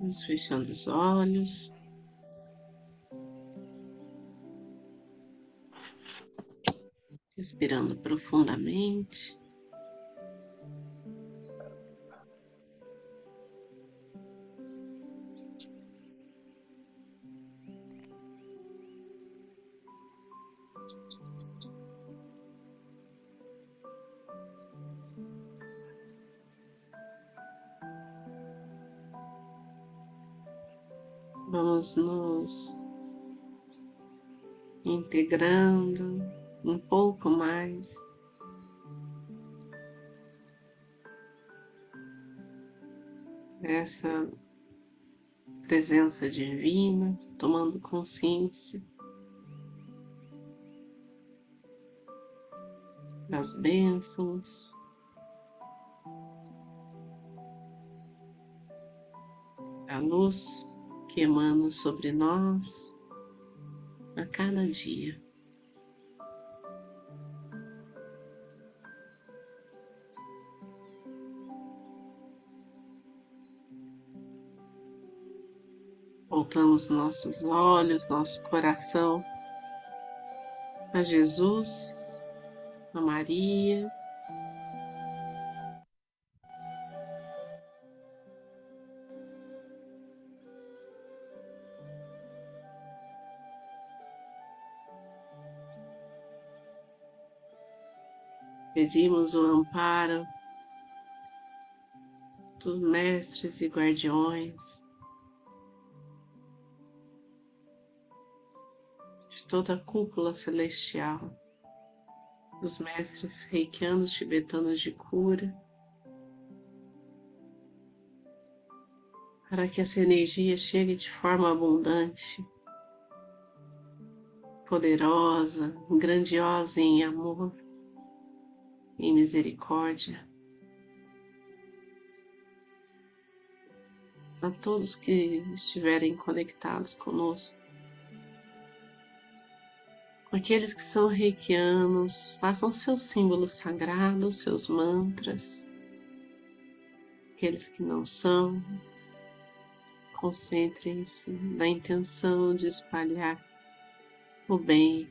Vamos fechando os olhos. Respirando profundamente. Vamos nos integrando um pouco mais. Essa presença divina, tomando consciência das bênçãos, a luz que emana sobre nós a cada dia. Voltamos nossos olhos, nosso coração a Jesus, a Maria, Pedimos o amparo dos mestres e guardiões, de toda a cúpula celestial, dos mestres reikianos tibetanos de cura, para que essa energia chegue de forma abundante, poderosa, grandiosa em amor em misericórdia a todos que estiverem conectados conosco. Aqueles que são reikianos, façam seus símbolos sagrados, seus mantras. Aqueles que não são, concentrem-se na intenção de espalhar o bem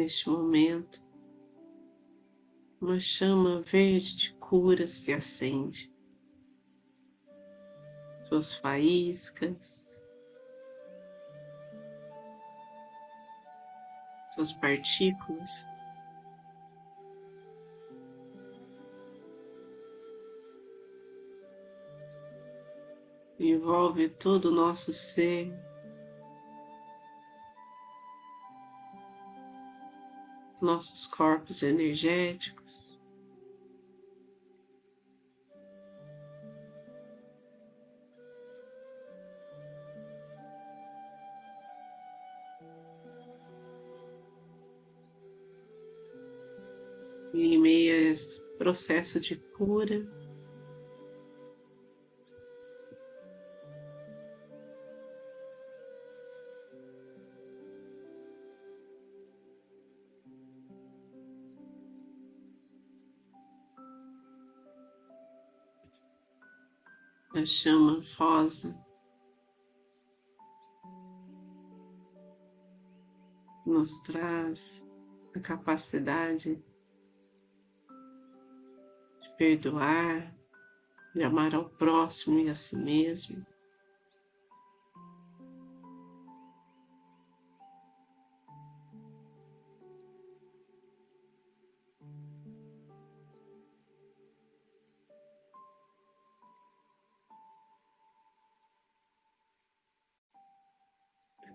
neste momento, uma chama verde de cura se acende. Suas faíscas, suas partículas. Envolve todo o nosso ser nossos corpos energéticos. E em meio a esse processo de cura, a chama rosa nos traz a capacidade de perdoar, de amar ao próximo e a si mesmo.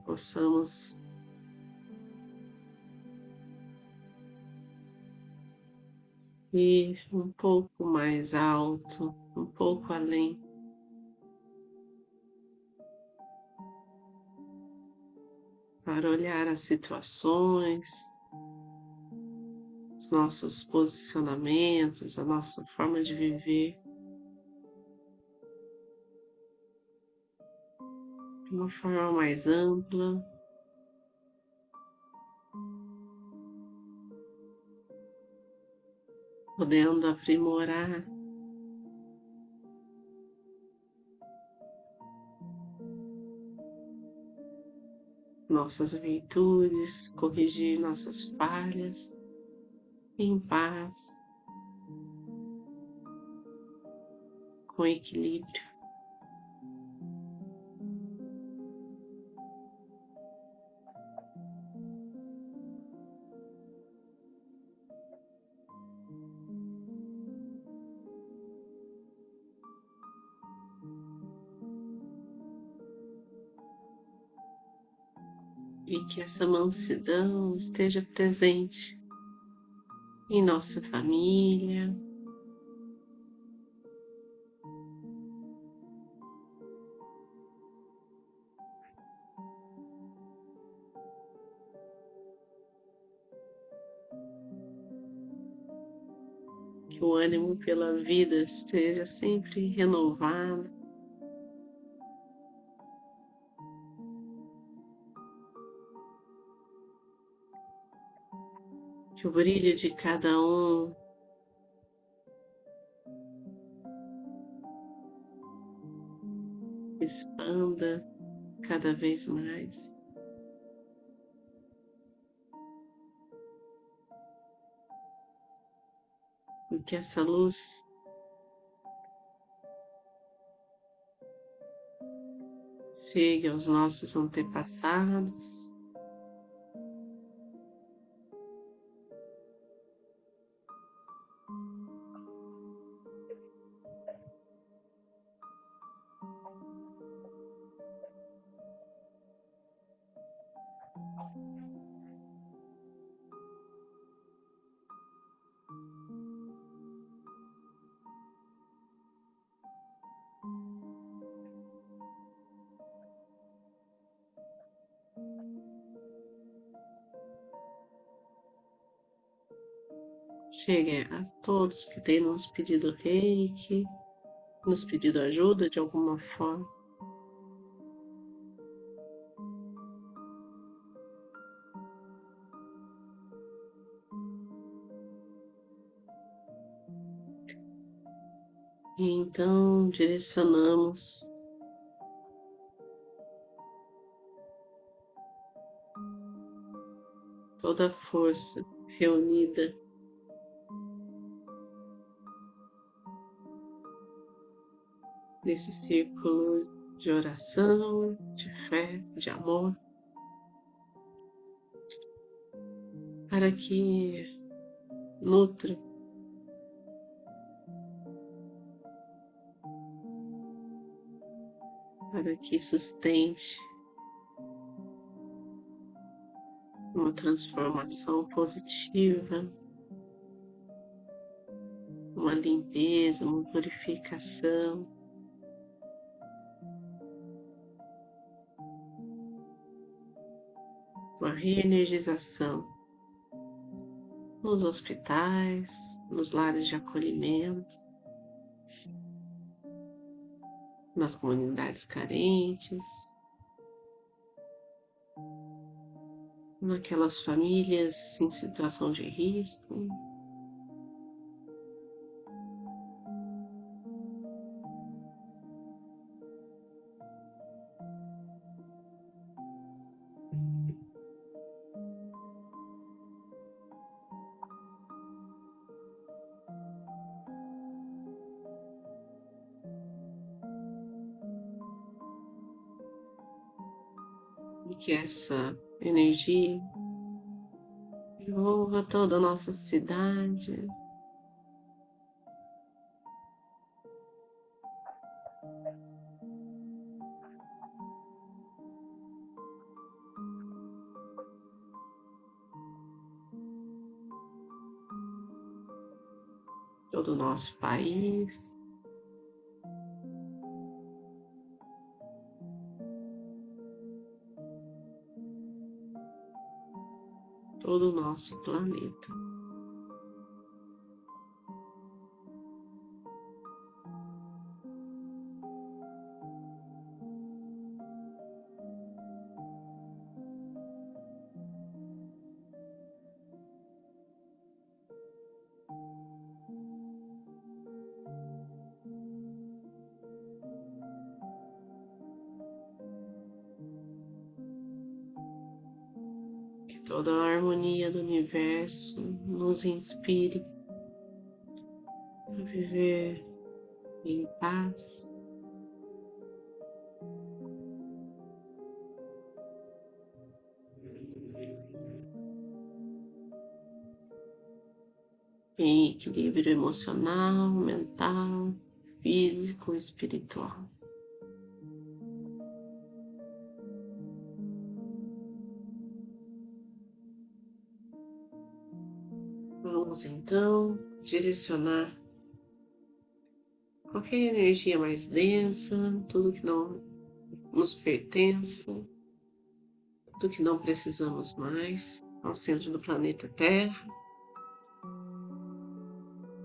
Possamos ir um pouco mais alto, um pouco além. Para olhar as situações, os nossos posicionamentos, a nossa forma de viver. Uma forma mais ampla. podendo aprimorar nossas virtudes, corrigir nossas falhas em paz, com equilíbrio. E que essa mansidão esteja presente em nossa família. Que o ânimo pela vida esteja sempre renovado. Que o brilho de cada um expanda cada vez mais. E que essa luz chegue aos nossos antepassados. Chegue a todos que têm nos pedido reiki, nos pedido ajuda de alguma forma. E então direcionamos toda a força reunida nesse círculo de oração, de fé, de amor, para que nutra para que sustente uma transformação positiva, uma limpeza, uma purificação. Reenergização nos hospitais, nos lares de acolhimento, nas comunidades carentes, naquelas famílias em situação de risco. que é essa energia envolva toda a nossa cidade. Todo nosso país. Todo o nosso planeta. Toda a harmonia do universo nos inspire a viver em paz. Em equilíbrio emocional, mental, físico e espiritual. Vamos então direcionar qualquer energia mais densa, tudo que não nos pertence, tudo que não precisamos mais, ao centro do planeta Terra,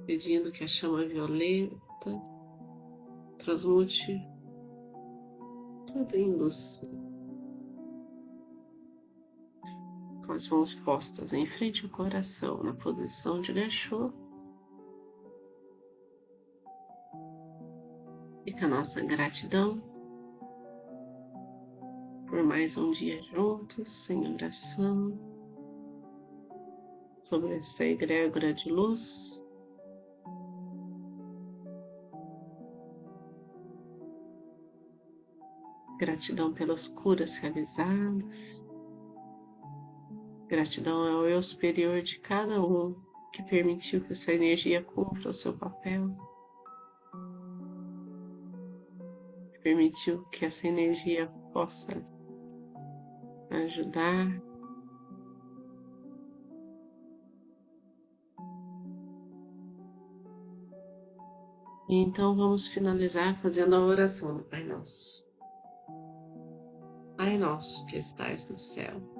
pedindo que a chama violeta transmute tudo em luz com as mãos postas em frente ao coração, na posição de gachô. Fica a nossa gratidão por mais um dia juntos, em oração, sobre essa egrégora de luz. Gratidão pelas curas realizadas. Gratidão ao eu superior de cada um que permitiu que essa energia cumpra o seu papel. Que permitiu que essa energia possa ajudar. E então vamos finalizar fazendo a oração do Pai Nosso. Pai Nosso que estais no céu